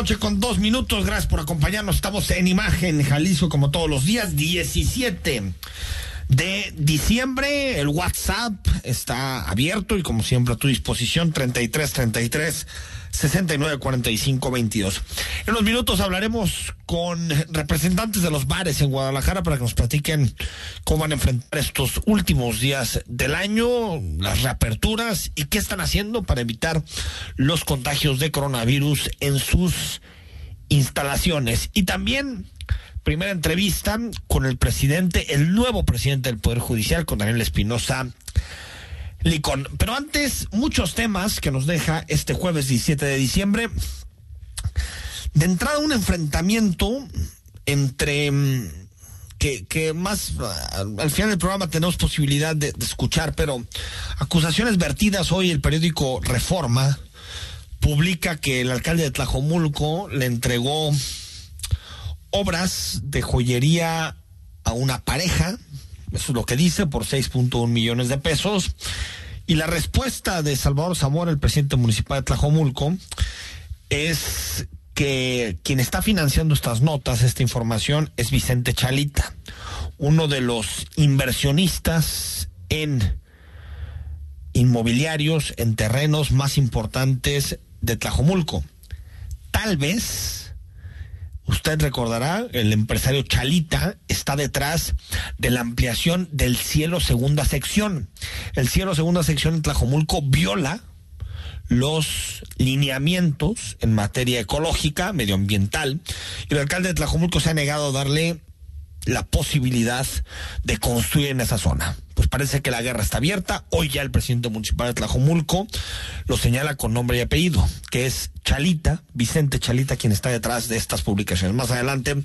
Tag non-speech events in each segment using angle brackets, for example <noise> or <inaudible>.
Noche con dos minutos. Gracias por acompañarnos. Estamos en Imagen Jalisco como todos los días. 17 de diciembre. El WhatsApp está abierto y como siempre a tu disposición 33 33 69 45 22. En unos minutos hablaremos con representantes de los bares en Guadalajara para que nos platiquen cómo van a enfrentar estos últimos días del año, las reaperturas y qué están haciendo para evitar los contagios de coronavirus en sus instalaciones. Y también primera entrevista con el presidente, el nuevo presidente del Poder Judicial, con Daniel Espinosa Licón. Pero antes, muchos temas que nos deja este jueves 17 de diciembre. De entrada, un enfrentamiento entre mm, que, más al final del programa tenemos posibilidad de, de, escuchar, pero acusaciones vertidas hoy el periódico Reforma publica que el alcalde de Tlajomulco le entregó obras de joyería a una pareja, eso es lo que dice, por 6.1 millones de pesos. Y la respuesta de Salvador Zamora, el presidente municipal de Tlajomulco, es que quien está financiando estas notas, esta información, es Vicente Chalita, uno de los inversionistas en inmobiliarios, en terrenos más importantes de Tlajomulco. Tal vez Usted recordará, el empresario Chalita está detrás de la ampliación del cielo segunda sección. El cielo segunda sección en Tlajomulco viola los lineamientos en materia ecológica, medioambiental, y el alcalde de Tlajomulco se ha negado a darle la posibilidad de construir en esa zona. Pues parece que la guerra está abierta. Hoy ya el presidente municipal de Tlajomulco lo señala con nombre y apellido, que es Chalita, Vicente Chalita, quien está detrás de estas publicaciones. Más adelante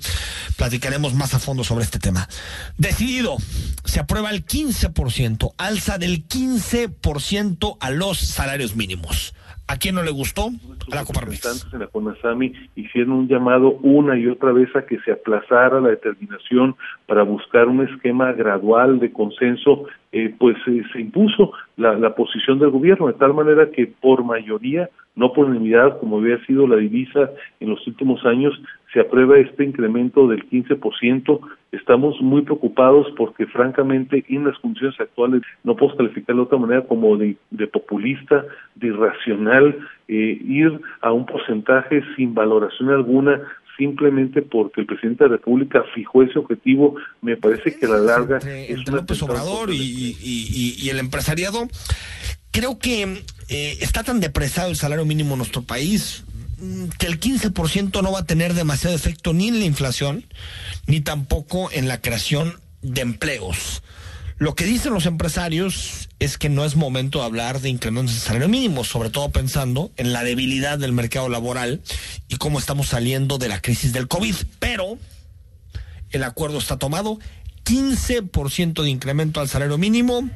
platicaremos más a fondo sobre este tema. Decidido, se aprueba el 15%, alza del 15% a los salarios mínimos. ¿A quién no le gustó? A la Coparmex. en la CONASAMI hicieron un llamado una y otra vez a que se aplazara la determinación para buscar un esquema gradual de consenso, eh, pues eh, se impuso la, la posición del gobierno, de tal manera que por mayoría no por unanimidad como había sido la divisa en los últimos años, se aprueba este incremento del 15%. Estamos muy preocupados porque francamente en las condiciones actuales no puedo calificar de otra manera como de, populista, de irracional, eh, ir a un porcentaje sin valoración alguna simplemente porque el presidente de la República fijó ese objetivo, me parece que a la larga es López Obrador y, el empresariado, creo que eh, está tan depresado el salario mínimo en nuestro país que el 15% no va a tener demasiado efecto ni en la inflación, ni tampoco en la creación de empleos. Lo que dicen los empresarios es que no es momento de hablar de incrementos de salario mínimo, sobre todo pensando en la debilidad del mercado laboral y cómo estamos saliendo de la crisis del COVID. Pero el acuerdo está tomado, 15% de incremento al salario mínimo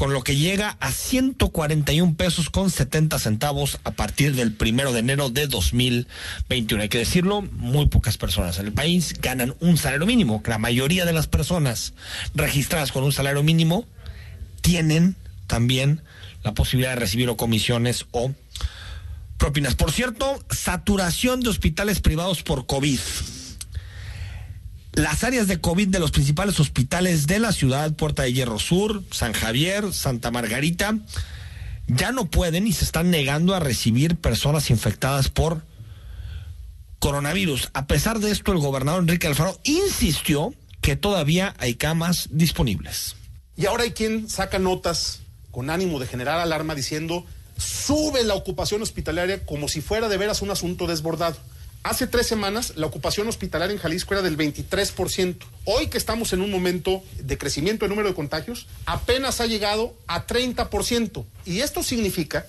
con lo que llega a 141 pesos con 70 centavos a partir del primero de enero de 2021. Hay que decirlo, muy pocas personas en el país ganan un salario mínimo. La mayoría de las personas registradas con un salario mínimo tienen también la posibilidad de recibir o comisiones o propinas. Por cierto, saturación de hospitales privados por COVID las áreas de COVID de los principales hospitales de la ciudad, Puerta de Hierro Sur, San Javier, Santa Margarita, ya no pueden y se están negando a recibir personas infectadas por coronavirus. A pesar de esto, el gobernador Enrique Alfaro insistió que todavía hay camas disponibles. Y ahora hay quien saca notas con ánimo de generar alarma diciendo sube la ocupación hospitalaria como si fuera de veras un asunto desbordado. Hace tres semanas la ocupación hospitalaria en Jalisco era del 23%. Hoy que estamos en un momento de crecimiento del número de contagios, apenas ha llegado a 30%. Y esto significa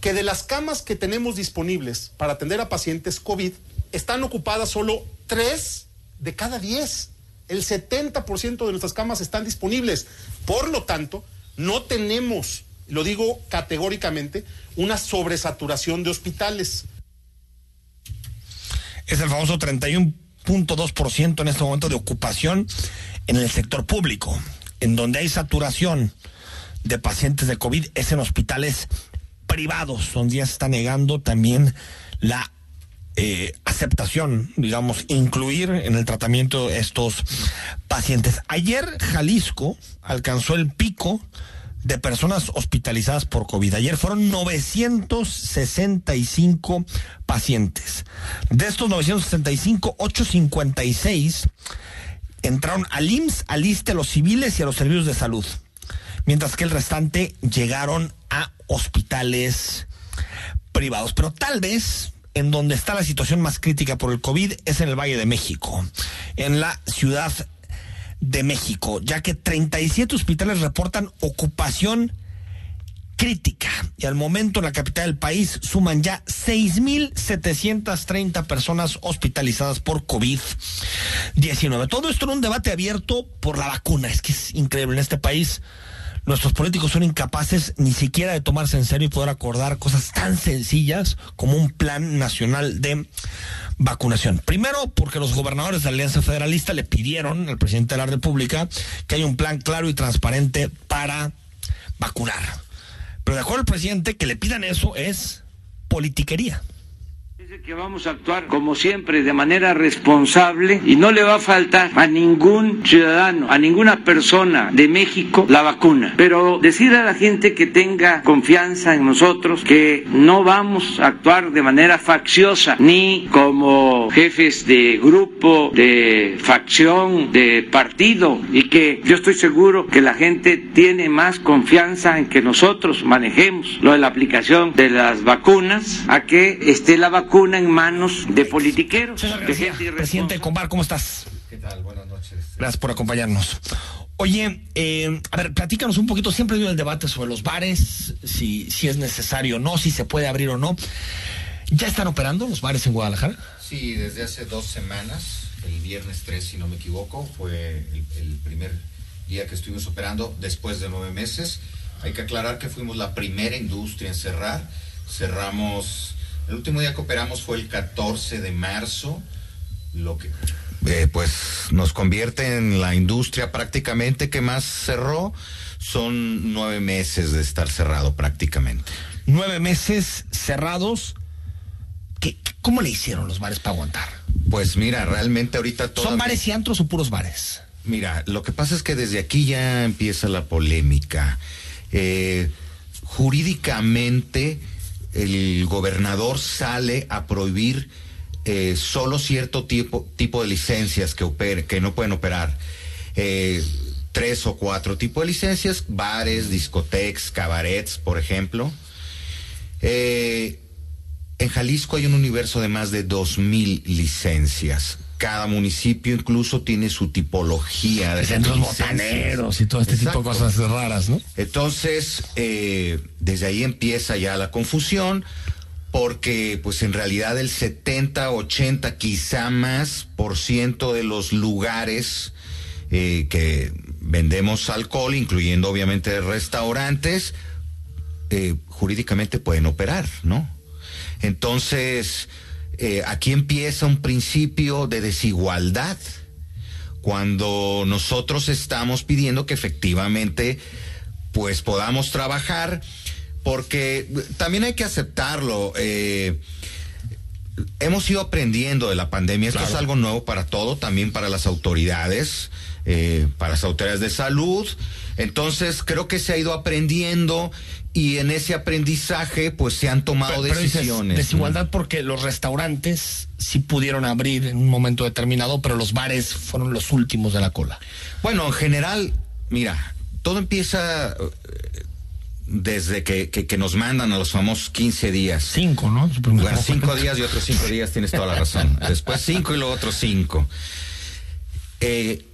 que de las camas que tenemos disponibles para atender a pacientes COVID, están ocupadas solo tres de cada diez. El 70% de nuestras camas están disponibles. Por lo tanto, no tenemos, lo digo categóricamente, una sobresaturación de hospitales es el famoso 31.2% en este momento de ocupación en el sector público, en donde hay saturación de pacientes de COVID es en hospitales privados, donde ya se está negando también la eh, aceptación, digamos, incluir en el tratamiento estos pacientes. Ayer Jalisco alcanzó el pico de personas hospitalizadas por COVID. Ayer fueron 965 pacientes. De estos 965, 856 entraron al IMSS, al ISTE, a los civiles y a los servicios de salud. Mientras que el restante llegaron a hospitales privados. Pero tal vez en donde está la situación más crítica por el COVID es en el Valle de México, en la ciudad de México, ya que 37 hospitales reportan ocupación crítica y al momento en la capital del país suman ya 6.730 personas hospitalizadas por COVID-19. Todo esto en un debate abierto por la vacuna. Es que es increíble en este país. Nuestros políticos son incapaces ni siquiera de tomarse en serio y poder acordar cosas tan sencillas como un plan nacional de vacunación. Primero, porque los gobernadores de la Alianza Federalista le pidieron al presidente de la República que haya un plan claro y transparente para vacunar. Pero de acuerdo al presidente, que le pidan eso es politiquería que vamos a actuar como siempre de manera responsable y no le va a faltar a ningún ciudadano, a ninguna persona de México la vacuna. Pero decir a la gente que tenga confianza en nosotros, que no vamos a actuar de manera facciosa ni como jefes de grupo, de facción, de partido y que yo estoy seguro que la gente tiene más confianza en que nosotros manejemos lo de la aplicación de las vacunas a que esté la vacuna en manos de politiqueros. presidente Combar, ¿cómo estás? ¿Qué tal? Buenas noches. Gracias por acompañarnos. Oye, eh, a ver, platícanos un poquito, siempre dio el debate sobre los bares, si, si es necesario o no, si se puede abrir o no. ¿Ya están operando los bares en Guadalajara? Sí, desde hace dos semanas, el viernes 3, si no me equivoco, fue el, el primer día que estuvimos operando después de nueve meses. Hay que aclarar que fuimos la primera industria en cerrar. Cerramos el último día que operamos fue el 14 de marzo, lo que eh, pues nos convierte en la industria prácticamente que más cerró. Son nueve meses de estar cerrado prácticamente. nueve meses cerrados. ¿Qué, ¿Cómo le hicieron los bares para aguantar? Pues mira, realmente ahorita todo. ¿Son bares y antros o puros bares? Mira, lo que pasa es que desde aquí ya empieza la polémica. Eh, jurídicamente, el gobernador sale a prohibir eh, solo cierto tipo, tipo de licencias que, que no pueden operar. Eh, tres o cuatro tipos de licencias, bares, discotecas, cabarets, por ejemplo. Eh, en Jalisco hay un universo de más de dos mil licencias. Cada municipio incluso tiene su tipología de Centros botaneros y todo este tipo de cosas raras, ¿no? Entonces, eh, desde ahí empieza ya la confusión, porque pues en realidad el 70, 80, quizá más por ciento de los lugares eh, que vendemos alcohol, incluyendo obviamente restaurantes, eh, jurídicamente pueden operar, ¿no? Entonces, eh, aquí empieza un principio de desigualdad cuando nosotros estamos pidiendo que efectivamente pues podamos trabajar porque también hay que aceptarlo eh, hemos ido aprendiendo de la pandemia. Esto es algo nuevo para todo también para las autoridades eh, para las autoridades de salud. Entonces creo que se ha ido aprendiendo y en ese aprendizaje pues se han tomado Pero decisiones desigualdad porque los restaurantes sí pudieron abrir en un momento determinado, pero los bares fueron los últimos de la cola. Bueno, en general, mira, todo empieza eh, desde que, que- que nos mandan a los famosos 15 días. Cinco, ¿no? Bueno, cinco días y otros cinco días, tienes toda la razón. <laughs> Después cinco y luego otros cinco. Eh,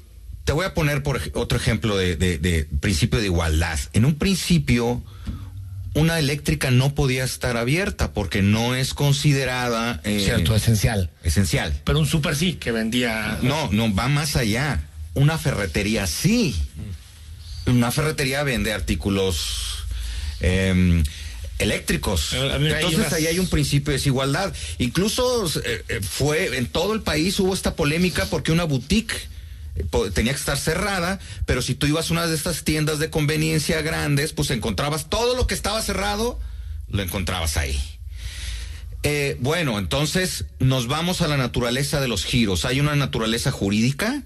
te voy a poner por otro ejemplo de, de- de principio de igualdad. En un principio, una eléctrica no podía estar abierta porque no es considerada eh, Cierto, esencial. esencial. Pero un super sí que vendía. No, no, va más allá. Una ferretería sí. Una ferretería vende artículos em, eléctricos. Entonces ahí hay un principio de desigualdad. Incluso eh, eh, fue en todo el país hubo esta polémica porque una boutique eh, tenía que estar cerrada, pero si tú ibas a una de estas tiendas de conveniencia grandes, pues encontrabas todo lo que estaba cerrado, lo encontrabas ahí. Eh, bueno, entonces nos vamos a la naturaleza de los giros. Hay una naturaleza jurídica,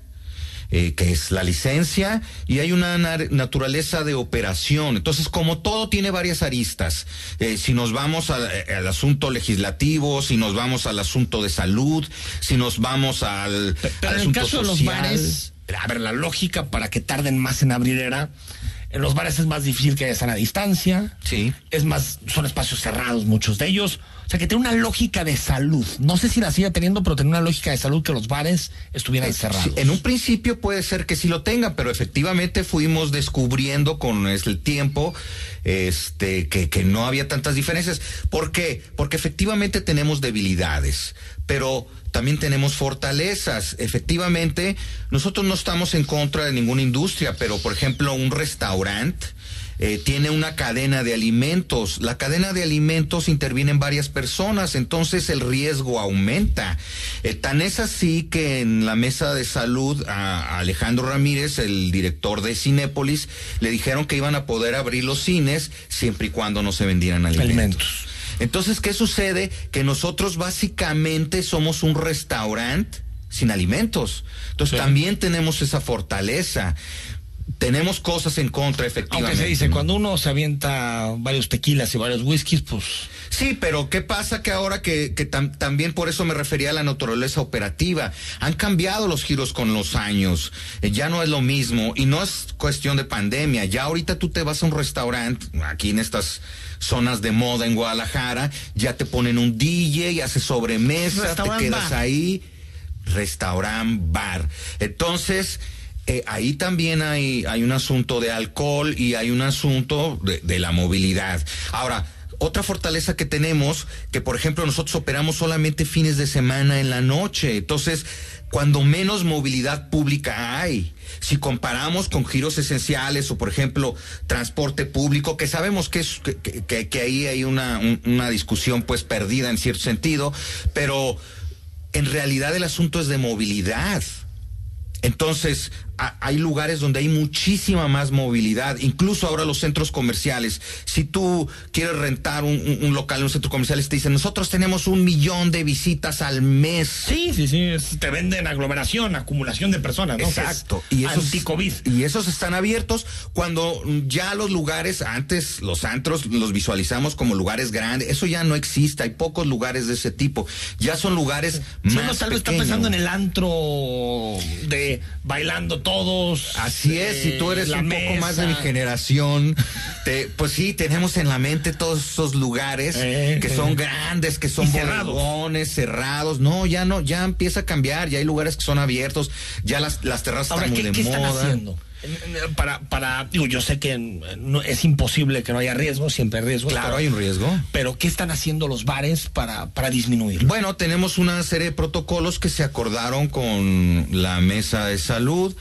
eh, que es la licencia, y hay una naturaleza de operación. Entonces, como todo tiene varias aristas, eh, si nos vamos al, eh, al asunto legislativo, si nos vamos al asunto de salud, si nos vamos al, Pero al en el caso de los social, bares, a ver, la lógica para que tarden más en abrir era. En los bares es más difícil que haya sana distancia. Sí. Es más, son espacios cerrados, muchos de ellos. O sea, que tiene una lógica de salud. No sé si la sigue teniendo, pero tiene una lógica de salud que los bares estuvieran cerrados. Sí, en un principio puede ser que sí lo tengan, pero efectivamente fuimos descubriendo con el tiempo este, que, que no había tantas diferencias. ¿Por qué? Porque efectivamente tenemos debilidades, pero también tenemos fortalezas. Efectivamente, nosotros no estamos en contra de ninguna industria, pero por ejemplo, un restaurante eh, tiene una cadena de alimentos. La cadena de alimentos interviene en varias personas, entonces el riesgo aumenta. Eh, tan es así que en la mesa de salud a, Alejandro Ramírez, el director de Cinépolis, le dijeron que iban a poder abrir los cines siempre y cuando no se vendieran alimentos. Alimentos. Entonces, ¿qué sucede? Que nosotros básicamente somos un restaurante sin alimentos. Entonces, Sí. también tenemos esa fortaleza. Tenemos cosas en contra, efectivamente. Aunque se dice, cuando uno se avienta varios tequilas y varios whiskies, pues. Sí, pero ¿qué pasa que ahora que, que tam- también por eso me refería a la naturaleza operativa? Han cambiado los giros con los años, eh, ya no es lo mismo y no es cuestión de pandemia, ya ahorita tú te vas a un restaurante, aquí en estas zonas de moda en Guadalajara, ya te ponen un DJ, haces sobremesa, te quedas bar. ahí, restaurant bar. Entonces, eh, ahí también hay, hay un asunto de alcohol y hay un asunto de, la movilidad. Ahora, otra fortaleza que tenemos, que por ejemplo nosotros operamos solamente fines de semana en la noche, entonces cuando menos movilidad pública hay, si comparamos con giros esenciales o por ejemplo transporte público, que sabemos que, es, que, que- ahí hay una, un- una discusión pues perdida en cierto sentido, pero en realidad el asunto es de movilidad. Entonces, hay lugares donde hay muchísima más movilidad, incluso ahora los centros comerciales. Si tú quieres rentar un, local en un centro comercial, te dicen, nosotros tenemos un millón de visitas al mes. Sí, sí, sí, te venden aglomeración, acumulación de personas, ¿no? Exacto. Y esos, y esos están abiertos cuando ya los lugares, antes los antros los visualizamos como lugares grandes, eso ya no existe, hay pocos lugares de ese tipo, ya son lugares más uno tal vez está pensando en el antro de bailando todos. Así es, si tú eres un poco más de mi generación, te, pues sí, tenemos en la mente todos esos lugares eh, que son eh. grandes, que son bodegones, cerrados. No, ya no, ya empieza a cambiar, ya hay lugares que son abiertos, ya las, las terrazas están muy de ¿qué moda. Están haciendo? Para, para, digo, yo sé que no, es imposible que no haya riesgo, siempre hay riesgo. Claro, hay un riesgo. Pero, ¿qué están haciendo los bares para, para disminuir? Bueno, tenemos una serie de protocolos que se acordaron con la mesa de salud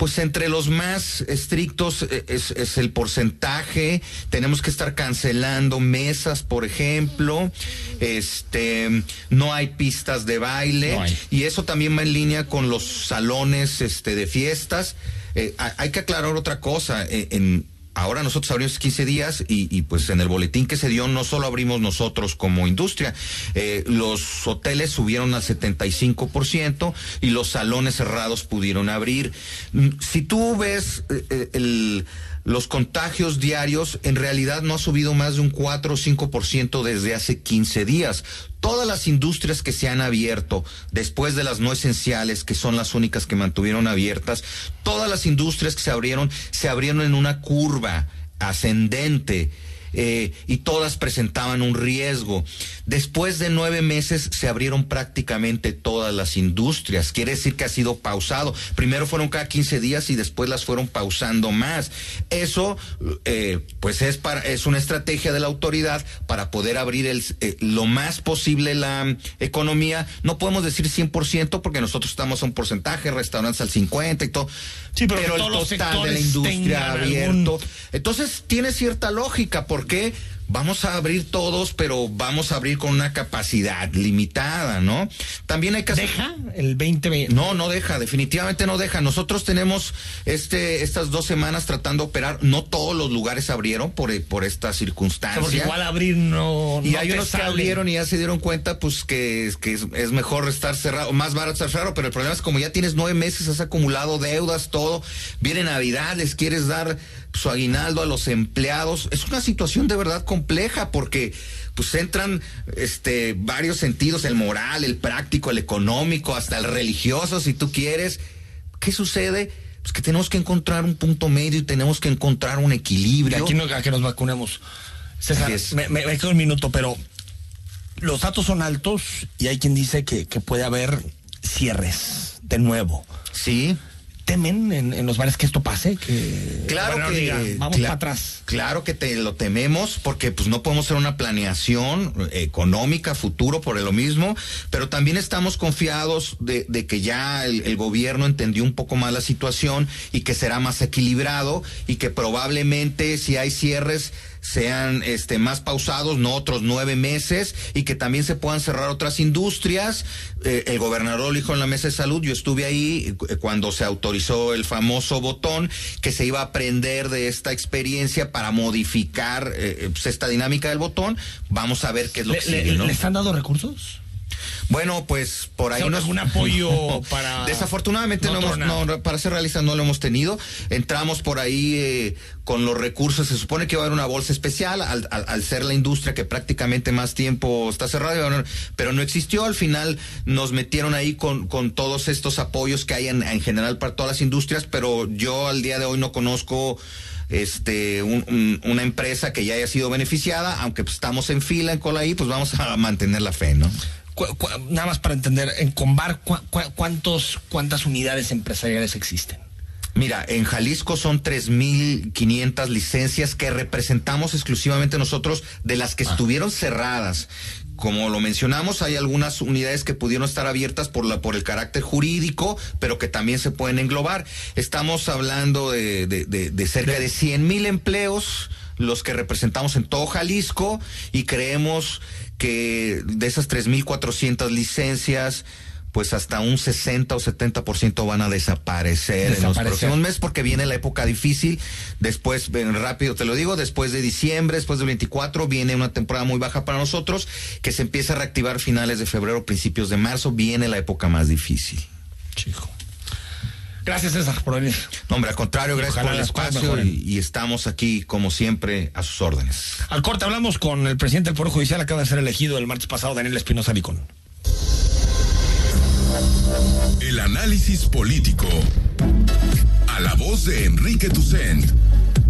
pues entre los más estrictos eh, es, el porcentaje. Tenemos que estar cancelando mesas, por ejemplo. Este, no hay pistas de baile. Y eso también va en línea con los salones este, de fiestas. Eh, hay que aclarar otra cosa. Eh, en, ahora nosotros abrimos 15 días y, pues en el boletín que se dio no solo abrimos nosotros como industria, eh, los hoteles subieron al 75% y los salones cerrados pudieron abrir. Mm, si tú ves el los contagios diarios en realidad no ha subido más de un 4 o 5% desde hace 15 días. Todas las industrias que se han abierto después de las no esenciales, que son las únicas que mantuvieron abiertas, todas las industrias que se abrieron, se abrieron en una curva ascendente eh, y todas presentaban un riesgo. Después de nueve meses se abrieron prácticamente todas las industrias. Quiere decir que ha sido pausado. Primero fueron cada 15 días y después las fueron pausando más. Eso, eh, pues es para es una estrategia de la autoridad para poder abrir el, eh, lo más posible la economía. No podemos decir 100% porque nosotros estamos a un porcentaje, restaurantes al 50 y todo. Sí, pero, el total de la industria abierto. Entonces tiene cierta lógica. ¿Por qué? Vamos a abrir todos, pero vamos a abrir con una capacidad limitada, ¿no? También hay que ¿Deja el 2020? No, no deja, definitivamente no deja. Nosotros tenemos este estas dos semanas tratando de operar, no todos los lugares abrieron por, por esta circunstancia. porque igual abrir no Y hay unos que abrieron y ya se dieron cuenta pues que, que es, mejor estar cerrado, más barato estar cerrado, pero el problema es como ya tienes nueve meses, has acumulado deudas, todo, viene Navidad, les quieres dar su aguinaldo a los empleados. Es una situación de verdad compleja porque pues entran este varios sentidos, el moral, el práctico, el económico, hasta el religioso si tú quieres. ¿Qué sucede? Pues que tenemos que encontrar un punto medio y tenemos que encontrar un equilibrio. aquí no, a que nos vacunemos. César, me, me, quedo un minuto, pero los datos son altos y hay quien dice que, que puede haber cierres de nuevo. Sí temen en, los bares que esto pase? Que claro que vamos para atrás. Claro que te lo tememos porque pues no podemos hacer una planeación económica futuro por lo mismo, pero también estamos confiados de, que ya el, el, gobierno entendió un poco más la situación y que será más equilibrado y que probablemente si hay cierres sean este más pausados, no otros nueve meses, y que también se puedan cerrar otras industrias. Eh, el gobernador lo dijo en la mesa de salud, yo estuve ahí eh, cuando se autorizó el famoso botón, que se iba a aprender de esta experiencia para modificar eh, pues, esta dinámica del botón. Vamos a ver qué es lo que sigue, ¿no? ¿Le están dando recursos? Bueno, pues por ahí no es un apoyo <laughs> para. Desafortunadamente no, hemos, no, para ser realistas no lo hemos tenido. Entramos por ahí eh, con los recursos. Se supone que va a haber una bolsa especial al, al, ser la industria que prácticamente más tiempo está cerrada, pero no existió. Al final nos metieron ahí con, con todos estos apoyos que hay en, en general para todas las industrias, pero yo al día de hoy no conozco este una empresa que ya haya sido beneficiada, aunque pues, estamos en fila en cola ahí, pues vamos a mantener la fe, ¿no? Nada más para entender, en Combar, cuántos, ¿cuántas unidades empresariales existen? Mira, en Jalisco son 3.500 licencias que representamos exclusivamente nosotros de las que ah. estuvieron cerradas. Como lo mencionamos, hay algunas unidades que pudieron estar abiertas por, la, por el carácter jurídico, pero que también se pueden englobar. Estamos hablando de, de cerca de 100 mil empleos los que representamos en todo Jalisco y creemos que de esas 3.400 licencias, pues hasta un 60 o 70% van a desaparecer, en los próximos meses porque viene la época difícil. Después, rápido te lo digo, después de diciembre, después del 24, viene una temporada muy baja para nosotros que se empieza a reactivar finales de febrero, principios de marzo. Viene la época más difícil. Chico. Gracias, César, por venir. No, hombre, al contrario, gracias por el espacio y, y, estamos aquí, como siempre, a sus órdenes. Al corte hablamos con el presidente del Poder Judicial, acaba de ser elegido el martes pasado, Daniel Espinosa Vicón. El análisis político. A la voz de Enrique Tucent.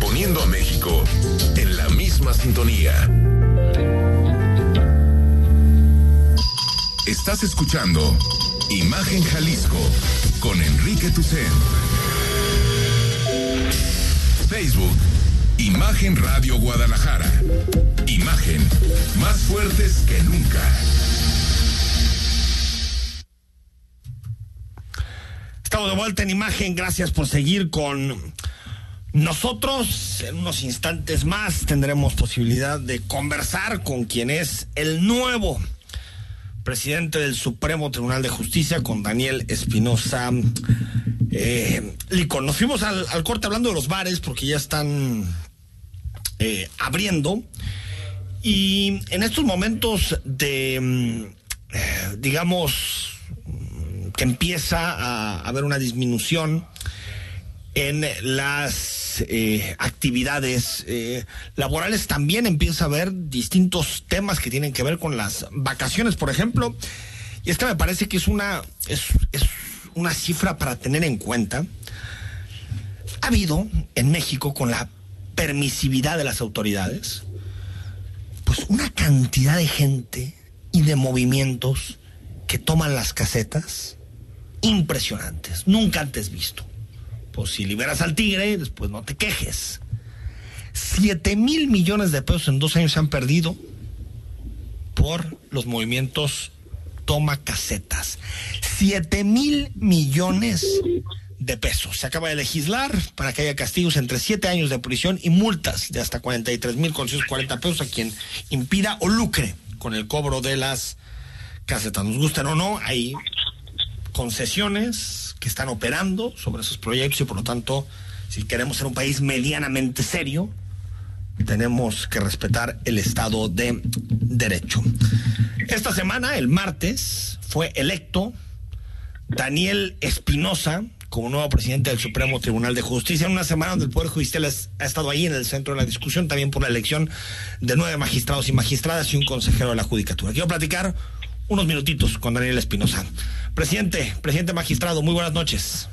Poniendo a México en la misma sintonía. Estás escuchando Imagen Jalisco con Enrique Tucen. Facebook, Imagen Radio Guadalajara. Imagen, más fuertes que nunca. Estamos de vuelta en imagen, gracias por seguir con nosotros. En unos instantes más tendremos posibilidad de conversar con quien es el nuevo presidente del Supremo Tribunal de Justicia, con Daniel Espinosa eh, Licón. Nos fuimos al, corte hablando de los bares porque ya están eh, abriendo. Y en estos momentos de, eh, digamos, empieza a haber una disminución en las eh, actividades eh, laborales también empieza a haber distintos temas que tienen que ver con las vacaciones, por ejemplo. Y es que me parece que es una, es una cifra para tener en cuenta. Ha habido en México, con la permisividad de las autoridades, pues una cantidad de gente y de movimientos que toman las casetas impresionantes, nunca antes visto. Pues si liberas al tigre, después no te quejes. Siete mil millones de pesos en dos años se han perdido por los movimientos toma casetas. Siete mil millones de pesos. Se acaba de legislar para que haya castigos entre siete años de prisión y multas de hasta 43 mil con cuarenta pesos a quien impida o lucre con el cobro de las casetas. Nos gustan o no, hay concesiones que están operando sobre esos proyectos y por lo tanto, si queremos ser un país medianamente serio, tenemos que respetar el Estado de Derecho. Esta semana, el martes, fue electo Daniel Espinosa como nuevo presidente del Supremo Tribunal de Justicia en una semana donde el Poder Judicial ha estado ahí en el centro de la discusión, también por la elección de nueve magistrados y magistradas y un consejero de la Judicatura. Quiero platicar unos minutitos con Daniel Espinosa. Presidente, presidente magistrado, muy buenas noches.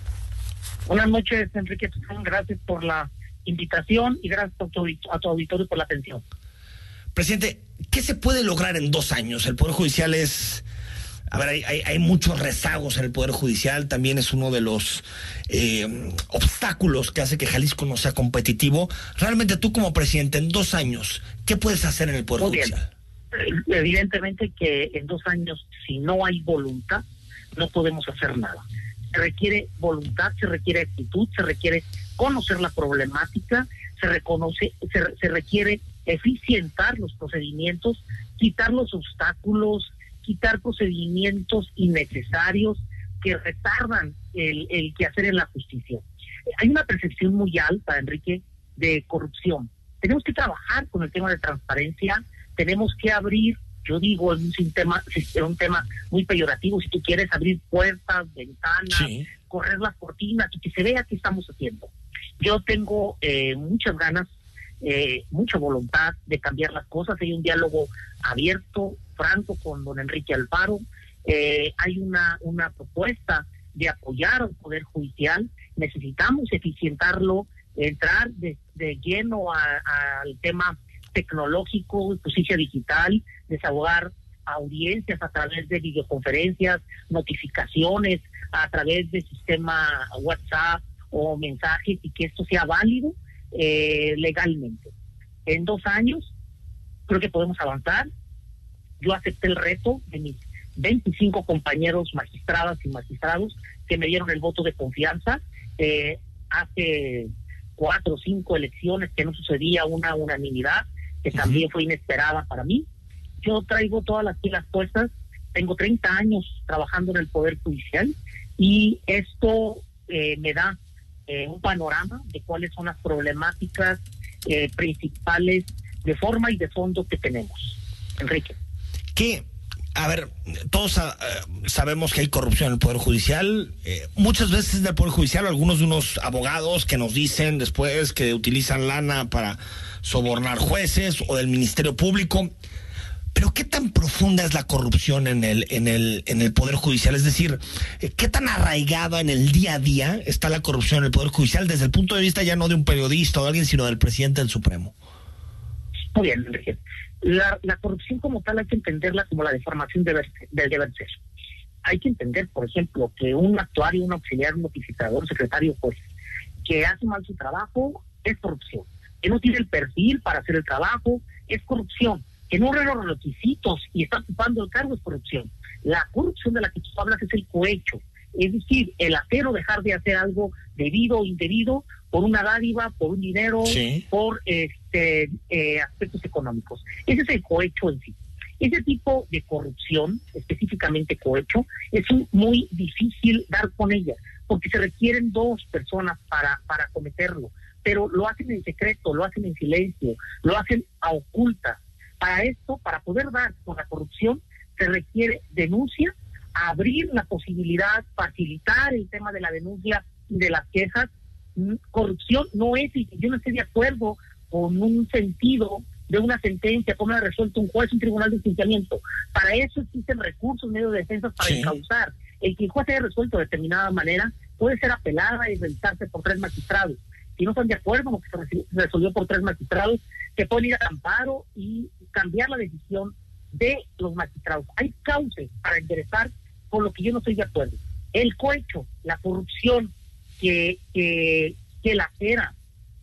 Buenas noches, Enrique. Gracias por la invitación y gracias a tu, a tu auditorio por la atención. Presidente, ¿qué se puede lograr en dos años? El Poder Judicial es a ver, hay, hay, muchos rezagos en el Poder Judicial, también es uno de los eh, obstáculos que hace que Jalisco no sea competitivo. Realmente tú como presidente, en dos años, ¿qué puedes hacer en el Poder Judicial? Evidentemente que en dos años, si no hay voluntad, no podemos hacer nada. Se requiere voluntad, se requiere actitud, se requiere conocer la problemática, se reconoce, se, se requiere eficientar los procedimientos, quitar los obstáculos, quitar procedimientos innecesarios que retardan el, el quehacer en la justicia. Hay una percepción muy alta, Enrique, de corrupción. Tenemos que trabajar con el tema de transparencia, tenemos que abrir, yo digo, en un tema, un tema muy peyorativo, si tú quieres abrir puertas, ventanas, correr las cortinas y que se vea qué estamos haciendo. Yo tengo eh, muchas ganas, eh, mucha voluntad de cambiar las cosas. Hay un diálogo abierto, Franco con don Enrique Alfaro. Eh, hay una, una propuesta de apoyar al Poder Judicial. Necesitamos eficientarlo, entrar de, lleno al tema tecnológico, justicia digital, desahogar audiencias a través de videoconferencias, notificaciones a través del sistema WhatsApp o mensajes y que esto sea válido eh, legalmente. En dos años creo que podemos avanzar yo acepté el reto de mis 25 compañeros magistradas y magistrados que me dieron el voto de confianza. Eh, hace cuatro o cinco elecciones que no sucedía una unanimidad, que también fue inesperada para mí. Yo traigo todas las pilas puestas, tengo 30 años trabajando en el Poder Judicial y esto eh, me da eh, un panorama de cuáles son las problemáticas principales de forma y de fondo que tenemos. Enrique que, a ver, todos ah, sabemos que hay corrupción en el Poder Judicial. Eh, muchas veces del Poder Judicial, algunos de unos abogados que nos dicen después que utilizan lana para sobornar jueces o del Ministerio Público. Pero qué tan profunda es la corrupción en el, en el, en el Poder Judicial? Es decir, eh, qué tan arraigada en el día a día está la corrupción en el Poder Judicial desde el punto de vista ya no de un periodista o de alguien, sino del presidente del Supremo. Muy bien, Enrique. La, corrupción como tal hay que entenderla como la deformación del deber ser. Hay que entender, por ejemplo, que un actuario, un auxiliar, un notificador, un secretario, pues, que hace mal su trabajo, es corrupción. Que no tiene el perfil para hacer el trabajo, es corrupción. Que no reúne los requisitos y está ocupando el cargo, es corrupción. La corrupción de la que tú hablas es el cohecho, es decir, el hacer o dejar de hacer algo debido o indebido por una dádiva, por un dinero, por este, eh, aspectos económicos. Ese es el cohecho en sí. Ese tipo de corrupción, específicamente cohecho, es muy difícil dar con ella, porque se requieren dos personas para, para cometerlo, pero lo hacen en secreto, lo hacen en silencio, lo hacen a oculta. Para esto, para poder dar con la corrupción, se requiere denuncia, abrir la posibilidad, facilitar el tema de la denuncia de las quejas corrupción no es, y yo no estoy de acuerdo con un sentido de una sentencia, como ha resuelto un juez, un tribunal de enjuiciamiento. Para eso existen recursos, medios de defensa para encauzar. El que el juez haya resuelto de determinada manera puede ser apelada y revisarse por tres magistrados. Si no están de acuerdo con que se resolvió por tres magistrados, se puede ir al amparo y cambiar la decisión de los magistrados. Hay cauces para enderezar con lo que yo no estoy de acuerdo. El cohecho, la corrupción, que, que, que lacera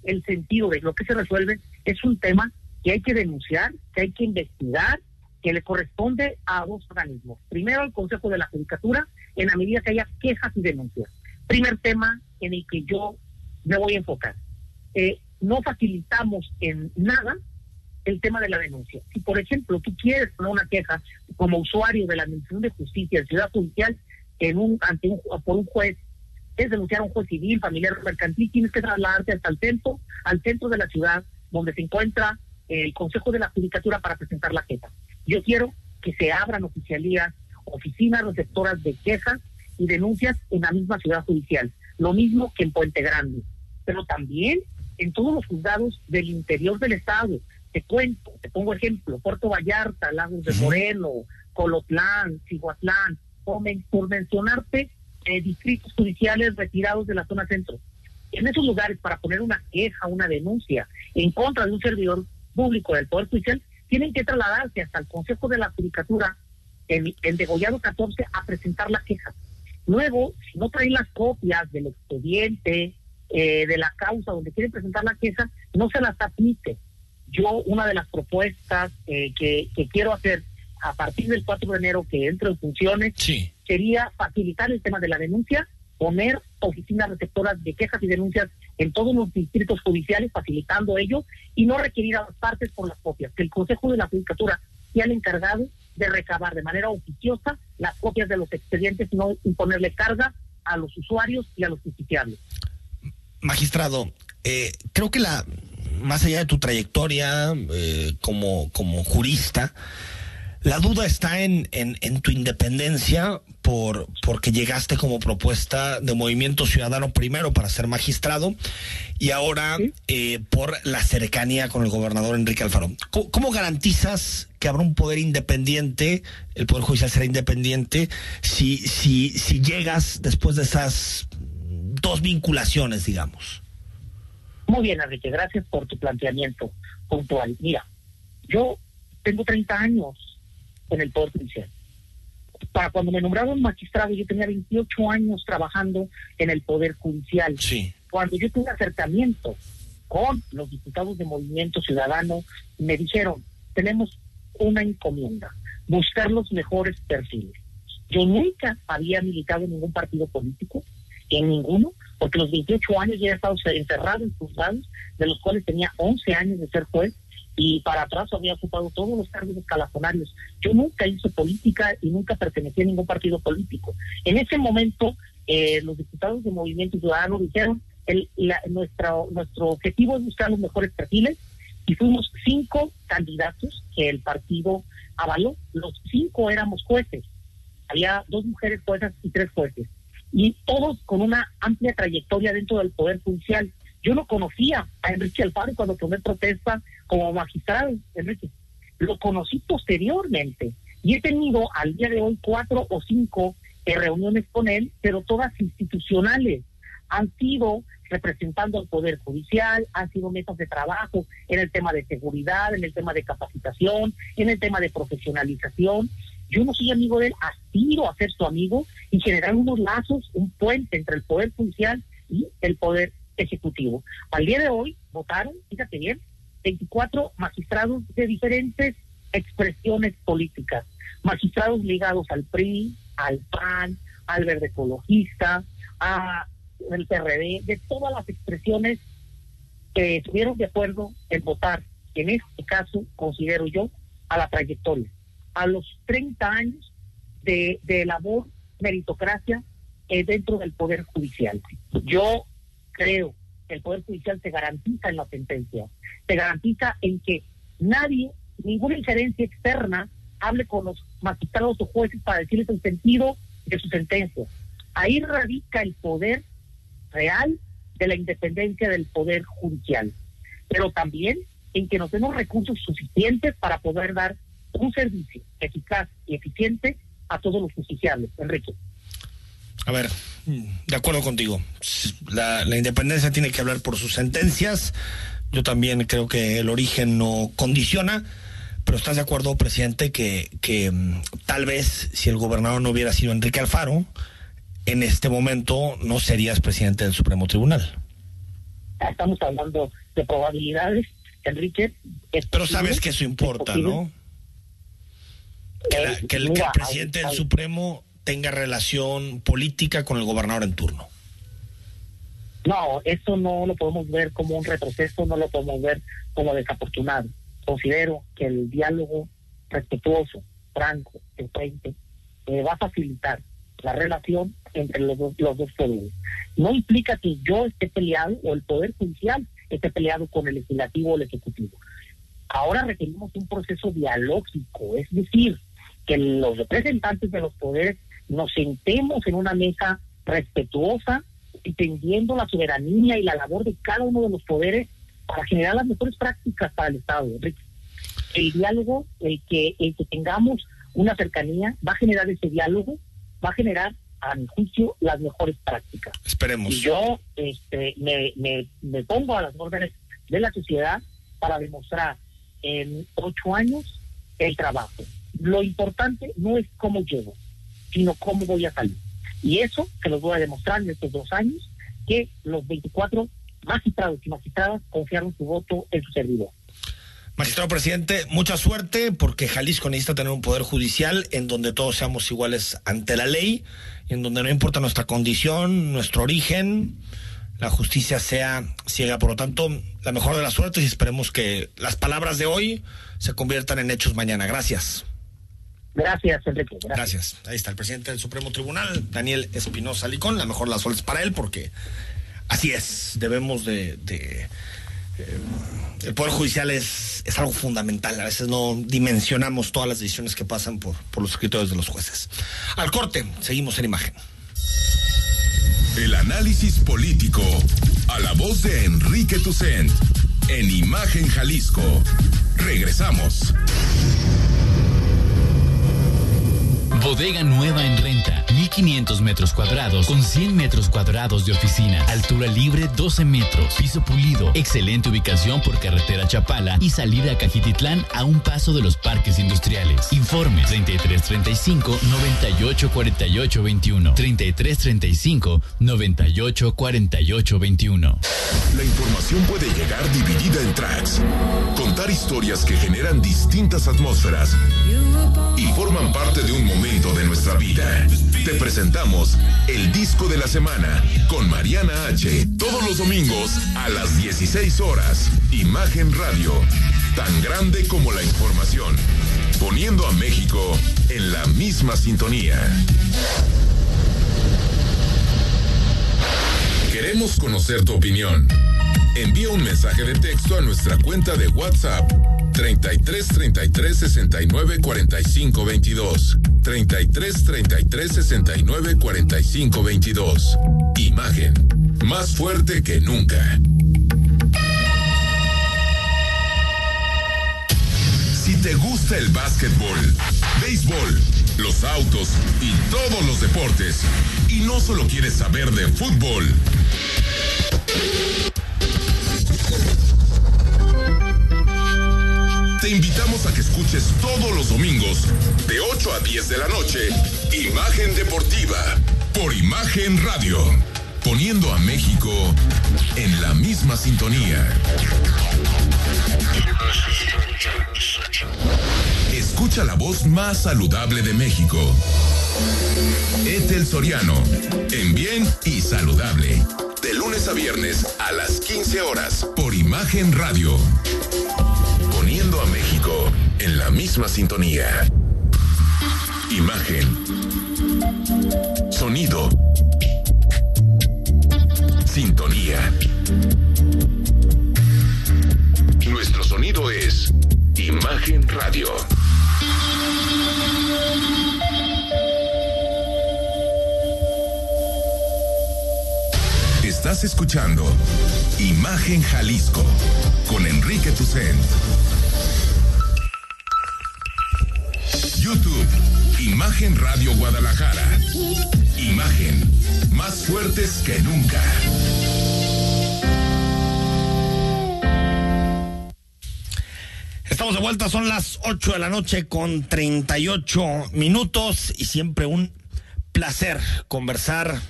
el sentido de lo que se resuelve, es un tema que hay que denunciar, que hay que investigar, que le corresponde a dos organismos. Primero, al Consejo de la Judicatura, en la medida que haya quejas y denuncias. Primer tema en el que yo me voy a enfocar. Eh, no facilitamos en nada el tema de la denuncia. Si, por ejemplo, tú quieres poner una queja como usuario de la Administración de Justicia de Ciudad Judicial en un, ante un, por un juez es denunciar a un juez civil, familiar o mercantil, tienes que trasladarte hasta el centro, al centro de la ciudad, donde se encuentra el Consejo de la Judicatura para presentar la queja. Yo quiero que se abran oficialías, oficinas receptoras de quejas y denuncias en la misma ciudad judicial, lo mismo que en Puente Grande, pero también en todos los juzgados del interior del estado. Te cuento, te pongo ejemplo, Puerto Vallarta, Lagos de Moreno, Colotlán, Cihuatlán, por, por mencionarte eh, distritos judiciales retirados de la zona centro. En esos lugares, para poner una queja, una denuncia en contra de un servidor público del Poder Judicial, tienen que trasladarse hasta el Consejo de la Judicatura, en el degollado 14, a presentar la queja. Luego, si no traen las copias del expediente, eh, de la causa donde quieren presentar la queja, no se las admite. Yo, una de las propuestas eh, que, quiero hacer a partir del 4 de enero que entre en funciones sería facilitar el tema de la denuncia, poner oficinas receptoras de quejas y denuncias en todos los distritos judiciales, facilitando ello, y no requerir a las partes por las copias. Que el Consejo de la Judicatura sea el encargado de recabar de manera oficiosa las copias de los expedientes y no imponerle carga a los usuarios y a los justiciables. Magistrado, eh, creo que la más allá de tu trayectoria eh, como, como jurista, la duda está en, en, en, tu independencia por porque llegaste como propuesta de Movimiento Ciudadano primero para ser magistrado y ahora eh, por la cercanía con el gobernador Enrique Alfaro. ¿Cómo, ¿Cómo, garantizas que habrá un poder independiente, el Poder Judicial será independiente, si, si, si llegas después de esas dos vinculaciones, digamos? Muy bien, Enrique, gracias por tu planteamiento puntual. Mira, yo tengo 30 años en el Poder Judicial. Para cuando me nombraron magistrado, yo tenía 28 años trabajando en el Poder Judicial. Sí. Cuando yo tuve acercamiento con los diputados de Movimiento Ciudadano, me dijeron, tenemos una encomienda, buscar los mejores perfiles. Yo nunca había militado en ningún partido político, en ninguno, porque los 28 años ya he estado encerrado en juzgados, de los cuales tenía 11 años de ser juez, y para atrás había ocupado todos los cargos escalafonarios. Yo nunca hice política y nunca pertenecí a ningún partido político. En ese momento, eh, los diputados de Movimiento Ciudadano dijeron, el, la, nuestro, nuestro objetivo es buscar los mejores perfiles, y fuimos cinco candidatos que el partido avaló. Los cinco éramos jueces. Había dos mujeres juezas y tres jueces. Y todos con una amplia trayectoria dentro del Poder Judicial. Yo no conocía a Enrique Alfaro cuando tomé protesta como magistrado, Enrique. Lo conocí posteriormente y he tenido al día de hoy cuatro o cinco eh, reuniones con él, pero todas institucionales. Han sido representando al Poder Judicial, han sido mesas de trabajo en el tema de seguridad, en el tema de capacitación, en el tema de profesionalización. Yo no soy amigo de él, aspiro a ser su amigo y generar unos lazos, un puente entre el Poder Judicial y el Poder Ejecutivo. Al día de hoy votaron, fíjate bien, 24 magistrados de diferentes expresiones políticas, magistrados ligados al PRI, al PAN, al Verde Ecologista, a el PRD, de todas las expresiones que estuvieron de acuerdo en votar, en este caso considero yo, a la trayectoria, a los 30 años de, labor, meritocracia eh, dentro del Poder Judicial. Yo creo que el Poder Judicial se garantiza en la sentencia, se garantiza en que nadie, ninguna injerencia externa, hable con los magistrados o jueces para decirles el sentido de su sentencia. Ahí radica el poder real de la independencia del Poder Judicial, pero también en que nos demos recursos suficientes para poder dar un servicio eficaz y eficiente a todos los justiciables. Enrique. A ver, de acuerdo contigo. La, la, independencia tiene que hablar por sus sentencias. Yo también creo que el origen no condiciona. Pero estás de acuerdo, presidente, que, que tal vez si el gobernador no hubiera sido Enrique Alfaro, en este momento no serías presidente del Supremo Tribunal. Estamos hablando de probabilidades, Enrique. Pero sabes que eso importa, ¿no? Que, la, que, el, Mira, que, el, presidente del. Supremo tenga relación política con el gobernador en turno. No, eso no lo podemos ver como un retroceso, no lo podemos ver como desafortunado. Considero que el diálogo respetuoso, franco, de frente, eh, va a facilitar la relación entre los dos, los dos poderes. No implica que yo esté peleado o el Poder Judicial esté peleado con el Legislativo o el Ejecutivo. Ahora requerimos un proceso dialógico, es decir, que los representantes de los poderes nos sentemos en una mesa respetuosa, entendiendo la soberanía y la labor de cada uno de los poderes para generar las mejores prácticas para el Estado, Enrique. El diálogo, el que, el que tengamos una cercanía, va a generar ese diálogo, va a generar, a mi juicio, las mejores prácticas. Esperemos. Y yo este, me, me, me pongo a las órdenes de la sociedad para demostrar en ocho años el trabajo. Lo importante no es cómo llego, sino cómo voy a salir. Y eso se lo voy a demostrar en estos dos años, que los 24 magistrados y magistradas confiaron su voto en su servidor. Magistrado presidente, mucha suerte porque Jalisco necesita tener un poder judicial en donde todos seamos iguales ante la ley, en donde no importa nuestra condición, nuestro origen, la justicia sea ciega. Por lo tanto, la mejor de las suertes y esperemos que las palabras de hoy se conviertan en hechos mañana. Gracias. Gracias, Enrique. Gracias. Ahí está el presidente del Supremo Tribunal, Daniel Espinosa Licón. La mejor de las suertes para él porque así es. Debemos de... de eh, el Poder Judicial es, es algo fundamental. A veces no dimensionamos todas las decisiones que pasan por, por los escritores de los jueces. Al corte, seguimos en imagen. El análisis político a la voz de Enrique Tucent en Imagen Jalisco. Regresamos. Bodega nueva en renta, 1500 metros cuadrados con 100 metros cuadrados de oficina, altura libre 12 metros, piso pulido, excelente ubicación por carretera Chapala y salida a Cajititlán a un paso de los parques industriales. Informes 3335 98 48 21 3335 98 48 21. La información puede llegar dividida en tracks, contar historias que generan distintas atmósferas y forman parte de un momento de nuestra vida. Te presentamos el disco de la semana con Mariana H. Todos los domingos a las 16 horas. Imagen Radio. Tan grande como la información. Poniendo a México en la misma sintonía. Queremos conocer tu opinión. Envía un mensaje de texto a nuestra cuenta de WhatsApp 33 33 69 45 22. 33 33 69 45 22. Imagen. Más fuerte que nunca. Si te gusta el básquetbol, béisbol, los autos y todos los deportes, y no solo quieres saber de fútbol, te invitamos a que escuches todos los domingos, de 8 a 10 de la noche, Imagen Deportiva, por Imagen Radio, poniendo a México en la misma sintonía. Escucha la voz más saludable de México. Etel Soriano, en bien y saludable. De lunes a viernes a las 15 horas por Imagen Radio. Poniendo a México en la misma sintonía. Imagen. Sonido. Sintonía. Nuestro sonido es Imagen Radio. Estás escuchando Imagen Jalisco con Enrique Tucent. YouTube, Imagen Radio Guadalajara. Imagen, más fuertes que nunca. Estamos de vuelta, son las 8 de la noche con 38 minutos y siempre un placer conversar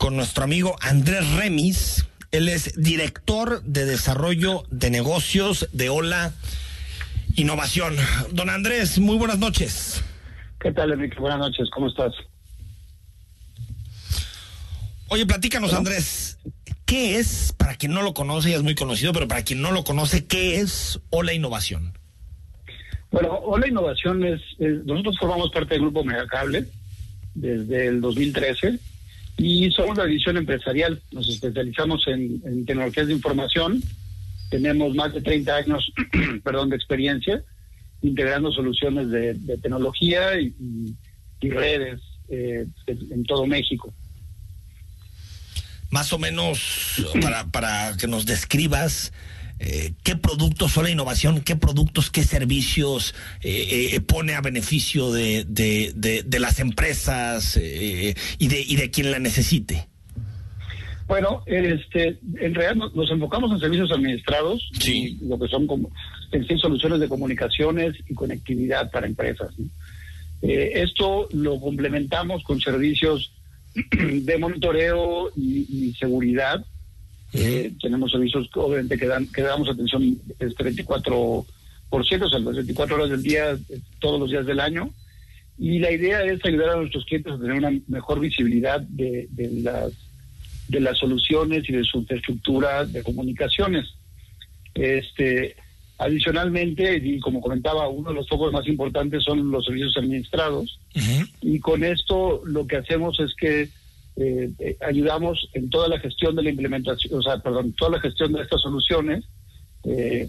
con nuestro amigo Andrés Remis. Él es director de desarrollo de negocios de Ola Innovación. Don Andrés, muy buenas noches. ¿Qué tal, Enrique? Buenas noches, ¿cómo estás? Oye, platícanos, Andrés, ¿qué es, para quien no lo conoce, ya es muy conocido, pero para quien no lo conoce, ¿qué es Ola Innovación? Bueno, Ola Innovación es, es nosotros formamos parte del grupo Megacable desde el 2013 y somos la división empresarial. Nos especializamos en, tecnologías de información. Tenemos más de 30 años <clears throat> perdón, de experiencia integrando soluciones de, tecnología y redes eh, en todo México. Más o menos para, para que nos describas eh, qué productos son la innovación, qué productos, qué servicios eh, eh, pone a beneficio de, de, de, las empresas y, de, y de quien la necesite. Bueno, este, en realidad nos, enfocamos en servicios administrados, sí. lo que son como, en sí, soluciones de comunicaciones y conectividad para empresas. esto lo complementamos con servicios <clears throat> de monitoreo y seguridad eh, tenemos servicios que obviamente que, dan, que damos atención este 24 por ciento, o sea, las 24 horas del día, todos los días del año. Y la idea es ayudar a nuestros clientes a tener una mejor visibilidad de, de, las, de las soluciones y de su infraestructura de comunicaciones. Este, adicionalmente, y como comentaba, uno de los focos más importantes son los servicios administrados. Y con esto lo que hacemos es que eh, eh, ayudamos en toda la gestión de la implementación, o sea, perdón, toda la gestión de estas soluciones. Eh,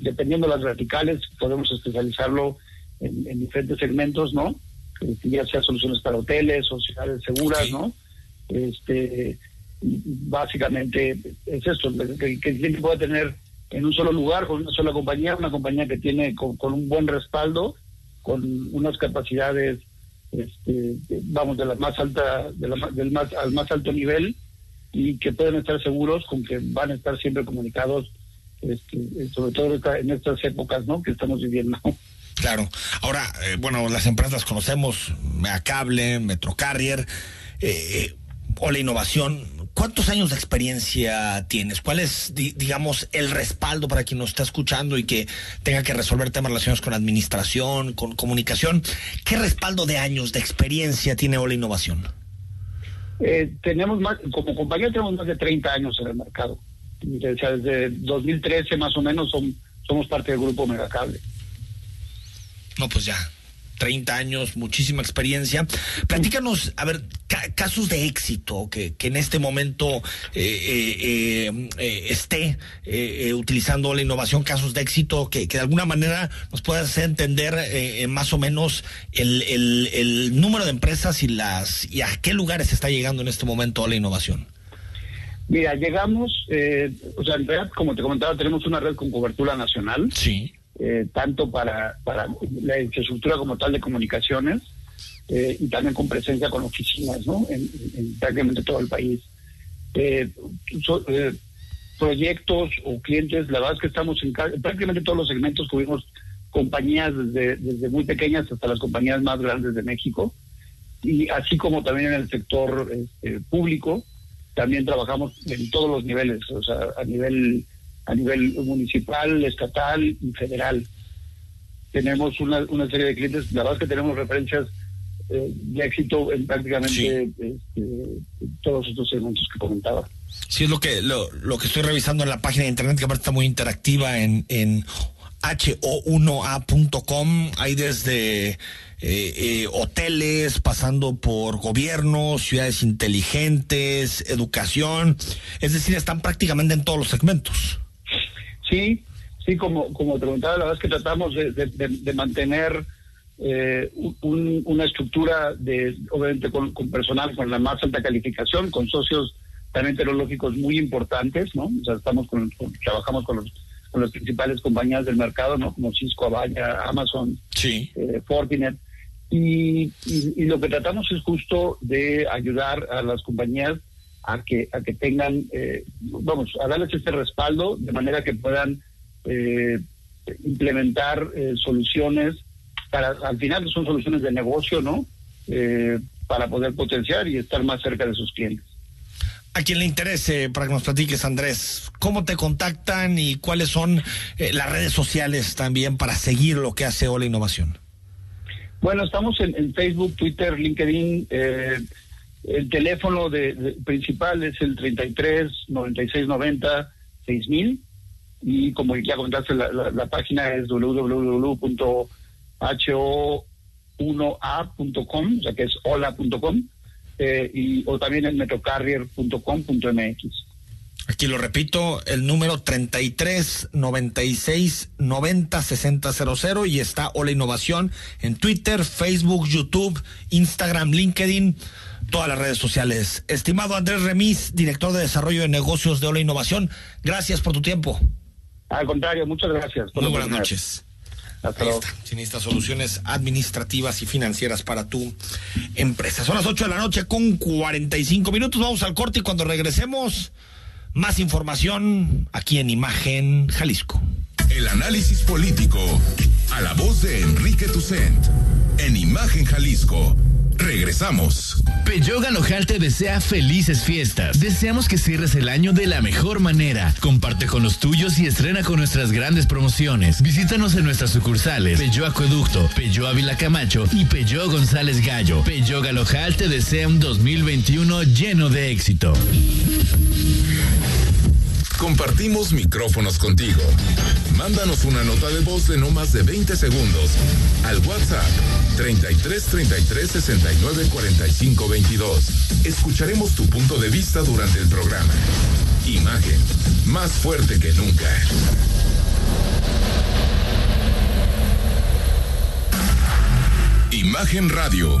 dependiendo de las verticales, podemos especializarlo en, diferentes segmentos, ¿no? ya sea soluciones para hoteles o ciudades seguras, ¿no? Este, básicamente es esto, que, el cliente pueda tener en un solo lugar, con una sola compañía, una compañía que tiene con un buen respaldo, con unas capacidades este, vamos de la más alta, de la, del más al más alto nivel y que pueden estar seguros con que van a estar siempre comunicados, este, sobre todo en estas épocas, ¿no? Que estamos viviendo. Claro. Ahora, eh, bueno, las empresas conocemos, Cable, Metrocarrier, eh, o la innovación ¿Cuántos años de experiencia tienes? ¿Cuál es, digamos, el respaldo para quien nos está escuchando y que tenga que resolver temas relacionados con administración, con comunicación? ¿Qué respaldo de años de experiencia tiene Ola Innovación? Eh, tenemos más, como compañía tenemos más de 30 años en el mercado. desde 2013 más o menos somos parte del grupo Megacable. No, pues ya, 30 años, muchísima experiencia. Platícanos, a ver, casos de éxito que, que en este momento eh, eh, eh, esté utilizando la innovación, casos de éxito que, que de alguna manera nos pueda hacer entender más o menos el, el, el, número de empresas y las y a qué lugares está llegando en este momento la innovación. Mira, llegamos, o sea, en realidad, como te comentaba, tenemos una red con cobertura nacional. Sí. Tanto para, para la infraestructura como tal de comunicaciones, eh, y también con presencia con oficinas ¿no? en, prácticamente todo el país. Eh, eh, proyectos o clientes, la verdad es que estamos en prácticamente todos los segmentos cubrimos compañías desde, desde muy pequeñas hasta las compañías más grandes de México y así como también en el sector este, público también trabajamos en todos los niveles o sea a nivel a nivel municipal estatal y federal tenemos una, una serie de clientes la verdad es que tenemos referencias eh, de éxito en prácticamente este, todos estos segmentos que comentaba. Sí, es lo que, lo, lo, que estoy revisando en la página de internet, que aparte está muy interactiva en, en ho1a.com. Hay desde eh, eh, hoteles, pasando por gobiernos, ciudades inteligentes, educación. Es decir, están prácticamente en todos los segmentos. Sí, sí, como, como te preguntaba, la verdad es que tratamos de, de mantener eh, una estructura de, obviamente con, personal con la más alta calificación, con socios también tecnológicos muy importantes, ¿no? O sea, estamos con, trabajamos con los con las principales compañías del mercado, ¿no? Como Cisco, Avaya, Amazon, sí. eh, Fortinet. Y, y, lo que tratamos es justo de ayudar a las compañías a que a que tengan, eh, vamos, a darles este respaldo de manera que puedan eh, implementar eh, soluciones para al final son soluciones de negocio, ¿no? Eh, para poder potenciar y estar más cerca de sus clientes. A quien le interese, para que nos platiques, Andrés, ¿cómo te contactan y cuáles son eh, las redes sociales también para seguir lo que hace Ola Innovación? Bueno, estamos en, Facebook, Twitter, LinkedIn. Eh, el teléfono de, principal es el 33 96 90 6000 y como ya comentaste, la, página es www ho1a.com, o sea que es hola.com, eh, o también en metrocarrier.com.mx. Aquí lo repito, el número 33 96 90 60 00 y está Hola Innovación en Twitter, Facebook, YouTube, Instagram, LinkedIn, todas las redes sociales. Estimado Andrés Remis, director de Desarrollo de Negocios de Hola Innovación, gracias por tu tiempo. Al contrario, muchas gracias. Muy buenas noches. Hasta Ahí luego. está, sin estas soluciones administrativas y financieras para tu empresa. Son las 8 de la noche con 45 minutos. Vamos al corte y cuando regresemos, más información aquí en Imagen Jalisco. El análisis político a la voz de Enrique Tucent en Imagen Jalisco. Regresamos. Peugeot Galojal te desea felices fiestas. Deseamos que cierres el año de la mejor manera. Comparte con los tuyos y estrena con nuestras grandes promociones. Visítanos en nuestras sucursales Peugeot Acueducto, Peugeot Ávila Camacho y Peugeot González Gallo. Peugeot Galojal te desea un 2021 lleno de éxito. Compartimos micrófonos contigo. Mándanos una nota de voz de no más de 20 segundos al WhatsApp 33 33 69 45 22. Escucharemos tu punto de vista durante el programa. Imagen, más fuerte que nunca. Imagen Radio,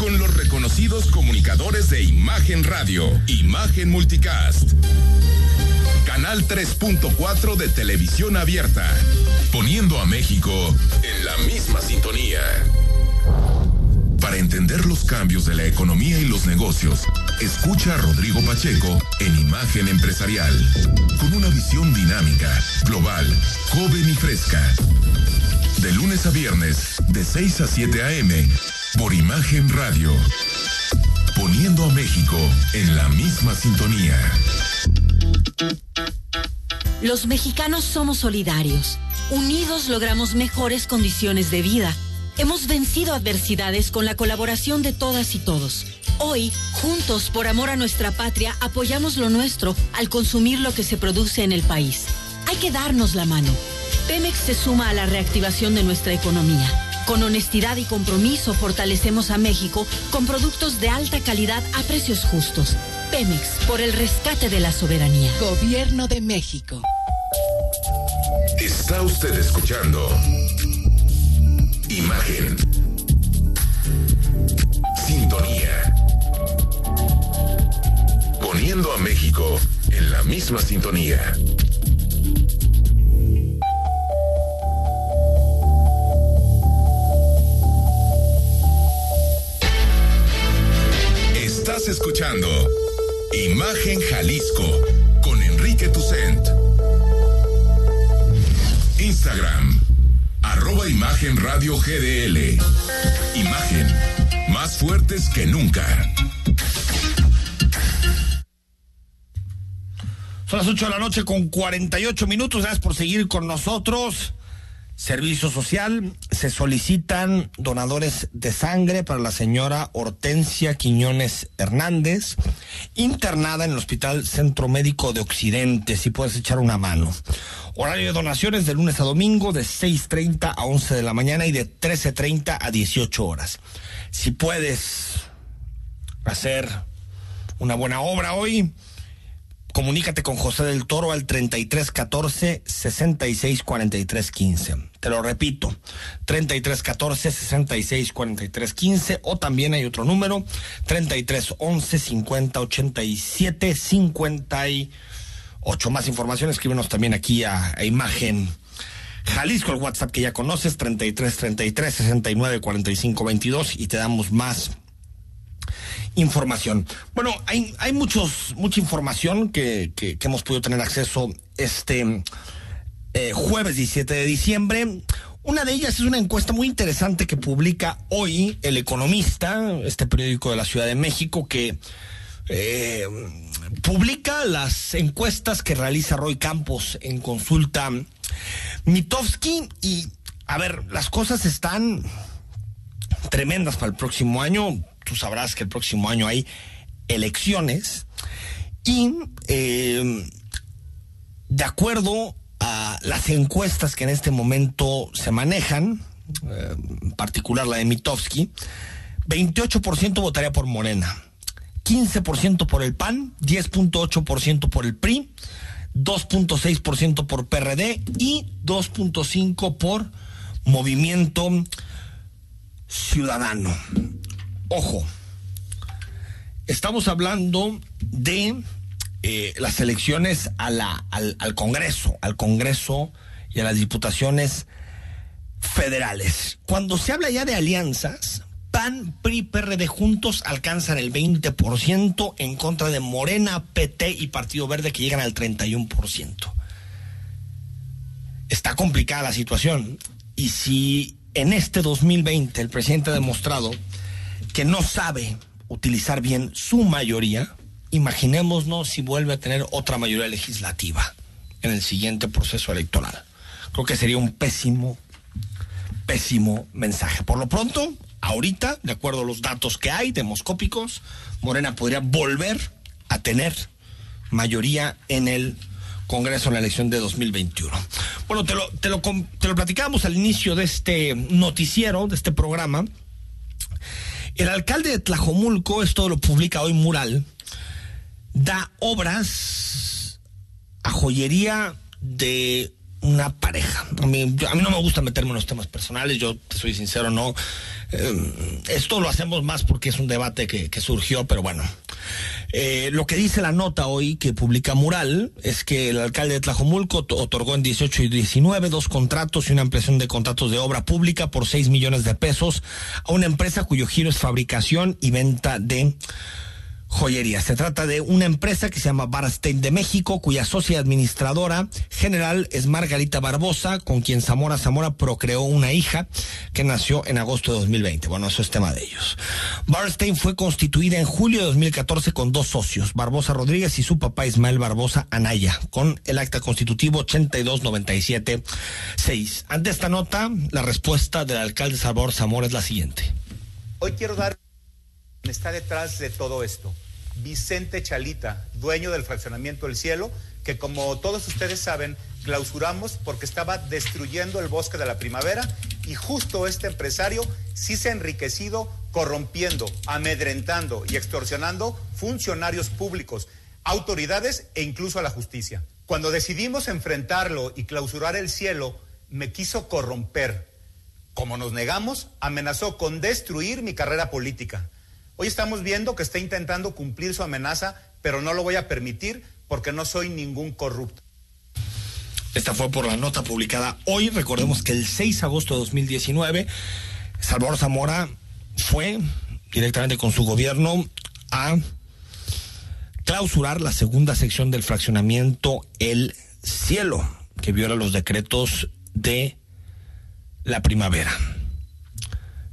Con los reconocidos comunicadores de Imagen Radio, Imagen Multicast. Canal 3.4 de televisión abierta, poniendo a México en la misma sintonía. Para entender los cambios de la economía y los negocios, escucha a Rodrigo Pacheco en Imagen Empresarial, con una visión dinámica, global, joven y fresca. De lunes a viernes, de 6 a 7 a.m., por Imagen Radio, poniendo a México en la misma sintonía. Los mexicanos somos solidarios. Unidos logramos mejores condiciones de vida. Hemos vencido adversidades con la colaboración de todas y todos. Hoy, juntos por amor a nuestra patria, apoyamos lo nuestro al consumir lo que se produce en el país. Hay que darnos la mano. Pemex se suma a la reactivación de nuestra economía. Con honestidad y compromiso fortalecemos a México con productos de alta calidad a precios justos. Pemex, por el rescate de la soberanía. Gobierno de México. Está usted escuchando Imagen. Sintonía. Poniendo a México en la misma sintonía. Escuchando Imagen Jalisco con Enrique Tucent. Instagram, arroba Imagen GDL. Imagen, más fuertes que nunca. Son las 8 de la noche con 48 minutos. Gracias por seguir con nosotros. Servicio Social, se solicitan donadores de sangre para la señora Hortensia Quiñones Hernández, internada en el Hospital Centro Médico de Occidente, si puedes echar una mano. Horario de donaciones de lunes a domingo de 6.30 a 11 de la mañana y de 13.30 a 18 horas. Si puedes hacer una buena obra hoy, comunícate con José del Toro al 3314 664315. Te lo repito, 3314 664315 o también hay otro número 3311 5087 58. Más información, escríbenos también aquí a, Imagen Jalisco, el WhatsApp que ya conoces, 3333 69 45 22 y te damos más información. Bueno, hay, hay muchos, mucha información que, que, hemos podido tener acceso este eh, jueves 17 de diciembre. Una de ellas es una encuesta muy interesante que publica hoy El Economista, este periódico de la Ciudad de México, que eh, publica las encuestas que realiza Roy Campos en consulta Mitofsky. Y, a ver, las cosas están tremendas para el próximo año. Tú sabrás que el próximo año hay elecciones. Y eh, de acuerdo a las encuestas que en este momento se manejan, eh, en particular la de Mitofsky, 28% votaría por Morena, 15% por el PAN, 10.8% por el PRI, 2.6% por PRD y 2.5% por Movimiento Ciudadano. Ojo, estamos hablando de eh, las elecciones al, al Congreso, al Congreso y a las diputaciones federales. Cuando se habla ya de alianzas, PAN, PRI, PRD juntos alcanzan el 20% en contra de Morena, PT y Partido Verde que llegan al 31%. Está complicada la situación y si en este 2020 el presidente ha demostrado que no sabe utilizar bien su mayoría, imaginémonos si vuelve a tener otra mayoría legislativa en el siguiente proceso electoral. Creo que sería un pésimo, pésimo mensaje. Por lo pronto, ahorita, de acuerdo a los datos que hay demoscópicos, Morena podría volver a tener mayoría en el Congreso en la elección de 2021. Bueno, te lo, te lo, te lo platicábamos al inicio de este noticiero, de este programa. El alcalde de Tlajomulco, esto lo publica hoy Mural, da obras a joyería de una pareja. A mí, a mí no me gusta meterme en los temas personales, yo te soy sincero, no. Eh, esto lo hacemos más porque es un debate que, que surgió, pero bueno. Eh, lo que dice la nota hoy que publica Mural es que el alcalde de Tlajomulco otorgó en 18 y 19 dos contratos y una ampliación de contratos de obra pública por 6 millones de pesos a una empresa cuyo giro es fabricación y venta de joyería. Se trata de una empresa que se llama Barastein de México, cuya socia administradora general es Margarita Barbosa, con quien Zamora Zamora procreó una hija que nació en agosto de 2020. Bueno, eso es tema de ellos. Barastein fue constituida en julio de 2014 con dos socios, Barbosa Rodríguez y su papá Ismael Barbosa Anaya, con el acta constitutivo 8297-6. Ante esta nota, la respuesta del alcalde Salvador Zamora es la siguiente. Hoy quiero dar está detrás de todo esto. Vicente Chalita, dueño del fraccionamiento del cielo, que como todos ustedes saben, clausuramos porque estaba destruyendo el bosque de la primavera y justo este empresario sí se ha enriquecido corrompiendo, amedrentando y extorsionando funcionarios públicos, autoridades e incluso a la justicia. Cuando decidimos enfrentarlo y clausurar el cielo, me quiso corromper. Como nos negamos, amenazó con destruir mi carrera política. Hoy estamos viendo que está intentando cumplir su amenaza, pero no lo voy a permitir porque no soy ningún corrupto. Esta fue por la nota publicada hoy. Recordemos que el 6 de agosto de 2019, Salvador Zamora fue directamente con su gobierno a clausurar la segunda sección del fraccionamiento El Cielo, que viola los decretos de la primavera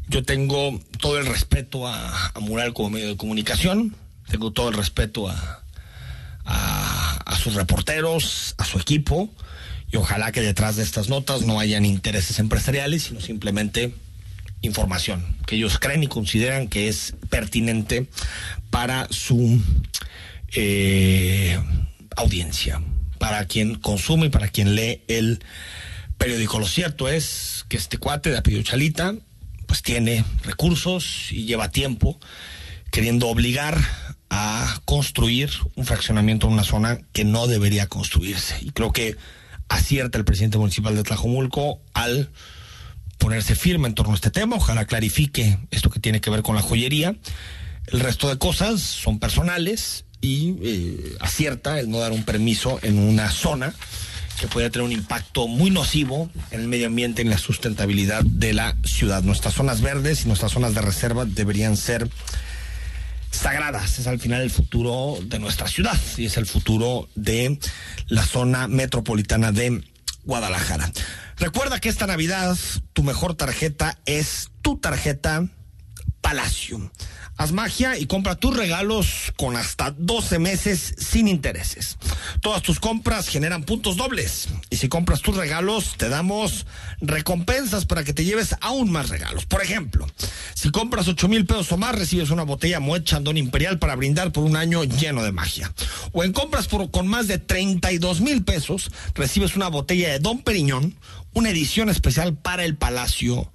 yo tengo todo el respeto a, Mural como medio de comunicación, tengo todo el respeto a, a, a, sus reporteros, a su equipo, y ojalá que detrás de estas notas no hayan intereses empresariales, sino simplemente información que ellos creen y consideran que es pertinente para su eh, audiencia, para quien consume y para quien lee el periódico. Lo cierto es que este cuate de apellido Chalita pues tiene recursos y lleva tiempo queriendo obligar a construir un fraccionamiento en una zona que no debería construirse. Y creo que acierta el presidente municipal de Tlajomulco al ponerse firme en torno a este tema. Ojalá clarifique esto que tiene que ver con la joyería. El resto de cosas son personales y eh, acierta el no dar un permiso en una zona que puede tener un impacto muy nocivo en el medio ambiente y en la sustentabilidad de la ciudad. Nuestras zonas verdes y nuestras zonas de reserva deberían ser sagradas. Es al final el futuro de nuestra ciudad y es el futuro de la zona metropolitana de Guadalajara. Recuerda que esta Navidad tu mejor tarjeta es tu tarjeta Palacio. Haz magia y compra tus regalos con hasta 12 meses sin intereses. Todas tus compras generan puntos dobles. Y si compras tus regalos, te damos recompensas para que te lleves aún más regalos. Por ejemplo, si compras 8 mil pesos o más, recibes una botella Moet Chandon Imperial para brindar por un año lleno de magia. O en compras por, con más de 32 mil pesos, recibes una botella de Don Periñón, una edición especial para el Palacio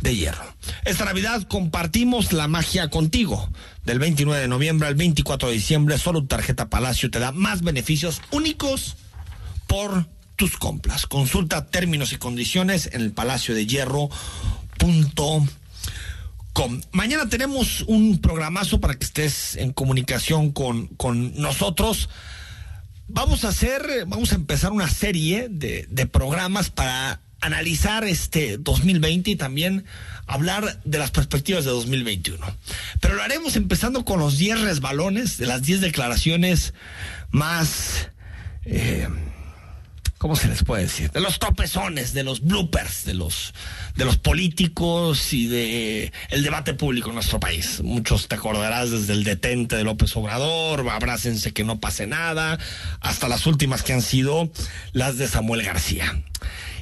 de Hierro. Esta Navidad compartimos la magia contigo. Del 29 de noviembre al 24 de diciembre, solo tarjeta Palacio te da más beneficios únicos por tus compras. Consulta términos y condiciones en el Palacio de Hierro.com. Mañana tenemos un programazo para que estés en comunicación con, con nosotros. Vamos a hacer, vamos a empezar una serie de programas para analizar este 2020 y también hablar de las perspectivas de 2021. Pero lo haremos empezando con los 10 resbalones de las 10 declaraciones más... Eh, ¿Cómo se les puede decir? De los tropezones, de los bloopers, de los, de los políticos y de el debate público en nuestro país. Muchos te acordarás desde el detente de López Obrador, abrácense que no pase nada, hasta las últimas que han sido las de Samuel García.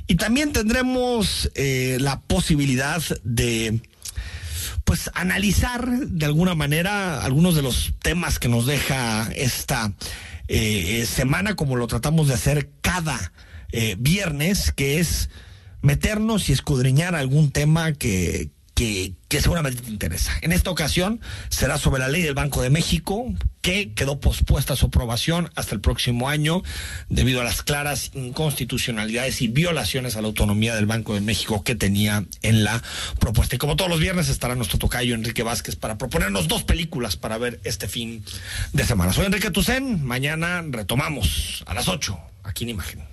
Y también tendremos eh, la posibilidad de pues analizar de alguna manera algunos de los temas que nos deja esta eh, semana, como lo tratamos de hacer cada eh, viernes, que es meternos y escudriñar algún tema que, que, seguramente te interesa. En esta ocasión será sobre la ley del Banco de México, que quedó pospuesta su aprobación hasta el próximo año debido a las claras inconstitucionalidades y violaciones a la autonomía del Banco de México que tenía en la propuesta. Y como todos los viernes estará nuestro tocayo Enrique Vázquez para proponernos dos películas para ver este fin de semana. Soy Enrique Tucen, mañana retomamos a las 8 aquí en Imagen.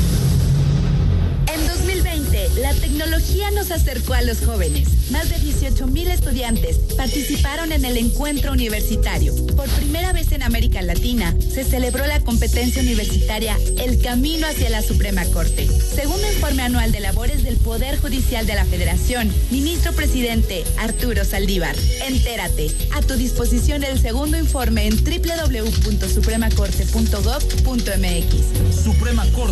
En 2020, la tecnología nos acercó a los jóvenes. Más de 18 mil estudiantes participaron en el encuentro universitario. Por primera vez en América Latina, se celebró la competencia universitaria El Camino hacia la Suprema Corte. Según el informe anual de labores del Poder Judicial de la Federación, ministro presidente Arturo Saldívar. Entérate. A tu disposición el segundo informe en www.supremacorte.gov.mx. Suprema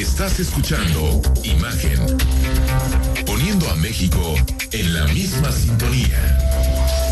Estás escuchando Imagen, poniendo a México en la misma sintonía.